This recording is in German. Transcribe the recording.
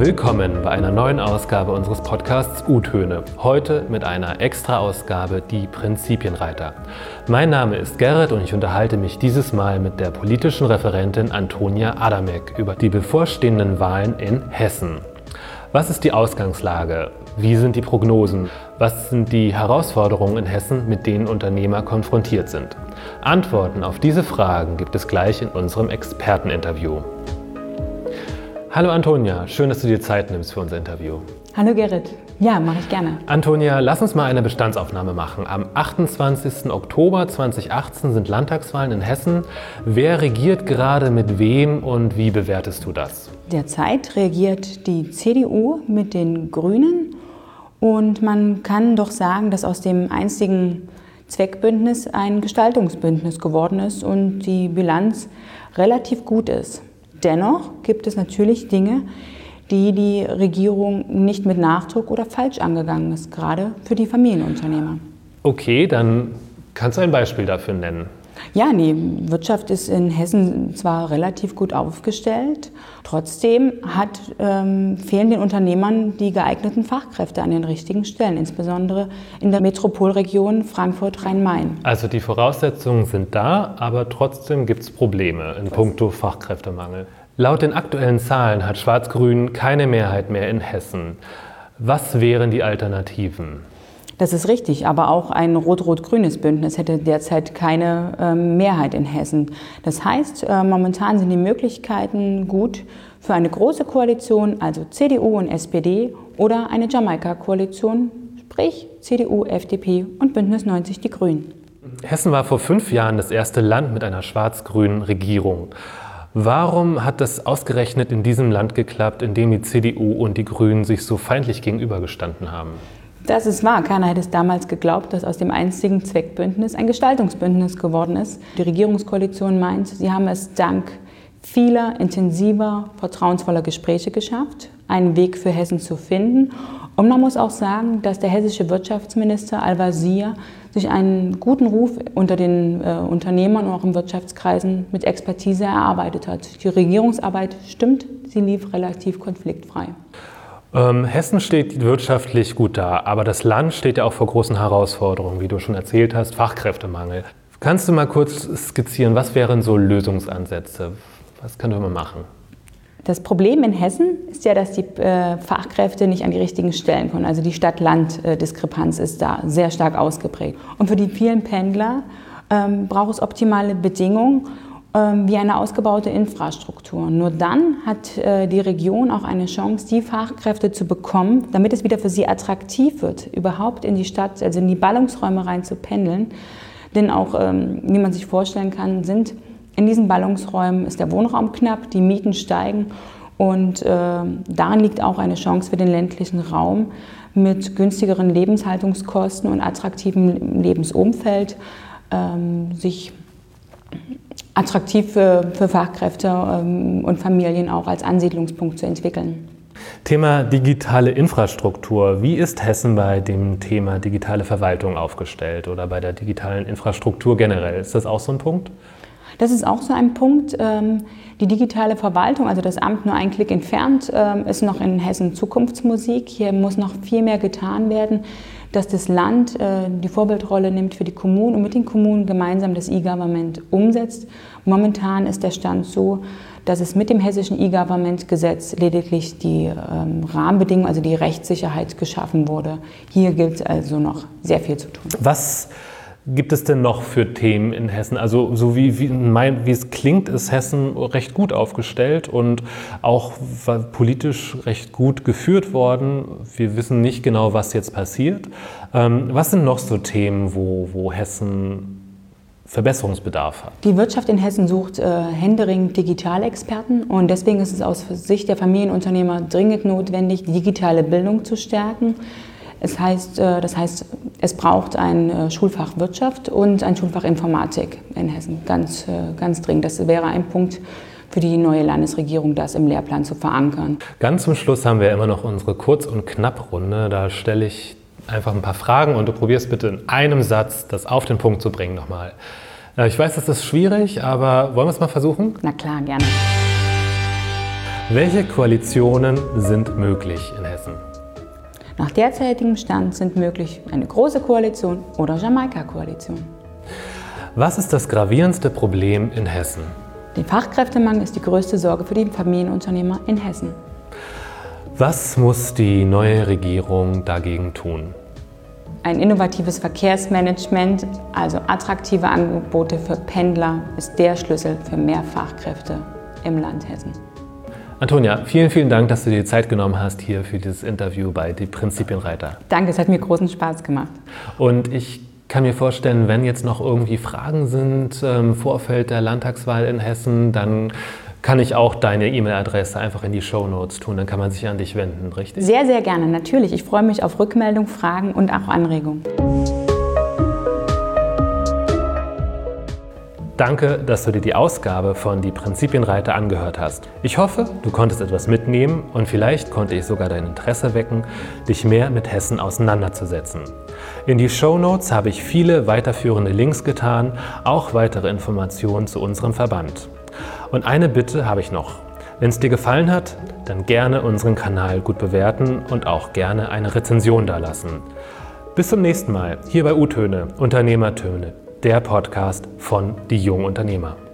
Willkommen bei einer neuen Ausgabe unseres Podcasts U-Töne. Heute mit einer Extra-Ausgabe Die Prinzipienreiter. Mein Name ist Gerrit und ich unterhalte mich dieses Mal mit der politischen Referentin Antonia Adamek über die bevorstehenden Wahlen in Hessen. Was ist die Ausgangslage? Wie sind die Prognosen? Was sind die Herausforderungen in Hessen, mit denen Unternehmer konfrontiert sind? Antworten auf diese Fragen gibt es gleich in unserem Experteninterview. Hallo Antonia, schön, dass du dir Zeit nimmst für unser Interview. Hallo Gerrit. Ja, mache ich gerne. Antonia, lass uns mal eine Bestandsaufnahme machen. Am 28. Oktober 2018 sind Landtagswahlen in Hessen. Wer regiert gerade mit wem und wie bewertest du das? Derzeit regiert die CDU mit den Grünen und man kann doch sagen, dass aus dem einstigen Zweckbündnis ein Gestaltungsbündnis geworden ist und die Bilanz relativ gut ist. Dennoch gibt es natürlich Dinge, die die Regierung nicht mit Nachdruck oder falsch angegangen ist, gerade für die Familienunternehmer. Okay, dann kannst du ein Beispiel dafür nennen. Ja, die Wirtschaft ist in Hessen zwar relativ gut aufgestellt, trotzdem hat, ähm, fehlen den Unternehmern die geeigneten Fachkräfte an den richtigen Stellen, insbesondere in der Metropolregion Frankfurt-Rhein-Main. Also die Voraussetzungen sind da, aber trotzdem gibt es Probleme in puncto Fachkräftemangel. Laut den aktuellen Zahlen hat Schwarz-Grün keine Mehrheit mehr in Hessen. Was wären die Alternativen? Das ist richtig, aber auch ein rot-rot-grünes Bündnis hätte derzeit keine äh, Mehrheit in Hessen. Das heißt, äh, momentan sind die Möglichkeiten gut für eine große Koalition, also CDU und SPD, oder eine Jamaika-Koalition, sprich CDU, FDP und Bündnis 90 Die Grünen. Hessen war vor fünf Jahren das erste Land mit einer schwarz-grünen Regierung. Warum hat das ausgerechnet in diesem Land geklappt, in dem die CDU und die Grünen sich so feindlich gegenübergestanden haben? Das ist wahr. Keiner hätte es damals geglaubt, dass aus dem einzigen Zweckbündnis ein Gestaltungsbündnis geworden ist. Die Regierungskoalition meint, sie haben es dank vieler intensiver, vertrauensvoller Gespräche geschafft, einen Weg für Hessen zu finden. Und man muss auch sagen, dass der hessische Wirtschaftsminister Al-Wazir sich einen guten Ruf unter den äh, Unternehmern und auch in Wirtschaftskreisen mit Expertise erarbeitet hat. Die Regierungsarbeit stimmt, sie lief relativ konfliktfrei. Ähm, Hessen steht wirtschaftlich gut da, aber das Land steht ja auch vor großen Herausforderungen, wie du schon erzählt hast, Fachkräftemangel. Kannst du mal kurz skizzieren, was wären so Lösungsansätze? Was können wir mal machen? Das Problem in Hessen ist ja, dass die äh, Fachkräfte nicht an die richtigen Stellen kommen. Also die Stadt-Land-Diskrepanz ist da sehr stark ausgeprägt. Und für die vielen Pendler ähm, braucht es optimale Bedingungen ähm, wie eine ausgebaute Infrastruktur. Nur dann hat äh, die Region auch eine Chance, die Fachkräfte zu bekommen, damit es wieder für sie attraktiv wird, überhaupt in die Stadt, also in die Ballungsräume rein zu pendeln. Denn auch, ähm, wie man sich vorstellen kann, sind in diesen Ballungsräumen ist der Wohnraum knapp, die Mieten steigen und äh, darin liegt auch eine Chance für den ländlichen Raum mit günstigeren Lebenshaltungskosten und attraktivem Lebensumfeld ähm, sich attraktiv für, für Fachkräfte ähm, und Familien auch als Ansiedlungspunkt zu entwickeln. Thema digitale Infrastruktur. Wie ist Hessen bei dem Thema digitale Verwaltung aufgestellt oder bei der digitalen Infrastruktur generell? Ist das auch so ein Punkt? Das ist auch so ein Punkt. Ähm, die digitale Verwaltung, also das Amt nur ein Klick entfernt, ähm, ist noch in Hessen Zukunftsmusik. Hier muss noch viel mehr getan werden, dass das Land äh, die Vorbildrolle nimmt für die Kommunen und mit den Kommunen gemeinsam das E-Government umsetzt. Momentan ist der Stand so, dass es mit dem hessischen E-Government-Gesetz lediglich die ähm, Rahmenbedingungen, also die Rechtssicherheit geschaffen wurde. Hier gilt es also noch sehr viel zu tun. Was gibt es denn noch für Themen in Hessen? Also so wie, wie, mein, wie es klingt, ist Hessen recht gut aufgestellt und auch politisch recht gut geführt worden. Wir wissen nicht genau, was jetzt passiert. Ähm, was sind noch so Themen, wo, wo Hessen Verbesserungsbedarf hat. Die Wirtschaft in Hessen sucht äh, händeringend Digitalexperten und deswegen ist es aus Sicht der Familienunternehmer dringend notwendig, digitale Bildung zu stärken. Es heißt, äh, das heißt, es braucht ein äh, Schulfach Wirtschaft und ein Schulfach Informatik in Hessen, ganz, äh, ganz dringend. Das wäre ein Punkt für die neue Landesregierung, das im Lehrplan zu verankern. Ganz zum Schluss haben wir immer noch unsere Kurz- und Knapprunde. Da stelle ich einfach ein paar Fragen und du probierst bitte in einem Satz das auf den Punkt zu bringen nochmal. Ich weiß, das ist schwierig, aber wollen wir es mal versuchen? Na klar, gerne. Welche Koalitionen sind möglich? Nach derzeitigem Stand sind möglich eine große Koalition oder Jamaika-Koalition. Was ist das gravierendste Problem in Hessen? Der Fachkräftemangel ist die größte Sorge für die Familienunternehmer in Hessen. Was muss die neue Regierung dagegen tun? Ein innovatives Verkehrsmanagement, also attraktive Angebote für Pendler, ist der Schlüssel für mehr Fachkräfte im Land Hessen. Antonia, vielen, vielen Dank, dass du dir die Zeit genommen hast hier für dieses Interview bei Die Prinzipienreiter. Danke, es hat mir großen Spaß gemacht. Und ich kann mir vorstellen, wenn jetzt noch irgendwie Fragen sind im Vorfeld der Landtagswahl in Hessen, dann kann ich auch deine E-Mail-Adresse einfach in die Show Notes tun. Dann kann man sich an dich wenden, richtig? Sehr, sehr gerne, natürlich. Ich freue mich auf Rückmeldung, Fragen und auch Anregungen. Danke, dass du dir die Ausgabe von Die Prinzipienreiter angehört hast. Ich hoffe, du konntest etwas mitnehmen und vielleicht konnte ich sogar dein Interesse wecken, dich mehr mit Hessen auseinanderzusetzen. In die Show Notes habe ich viele weiterführende Links getan, auch weitere Informationen zu unserem Verband. Und eine Bitte habe ich noch. Wenn es dir gefallen hat, dann gerne unseren Kanal gut bewerten und auch gerne eine Rezension dalassen. Bis zum nächsten Mal hier bei U-Töne, Unternehmertöne der Podcast von Die Jungen Unternehmer.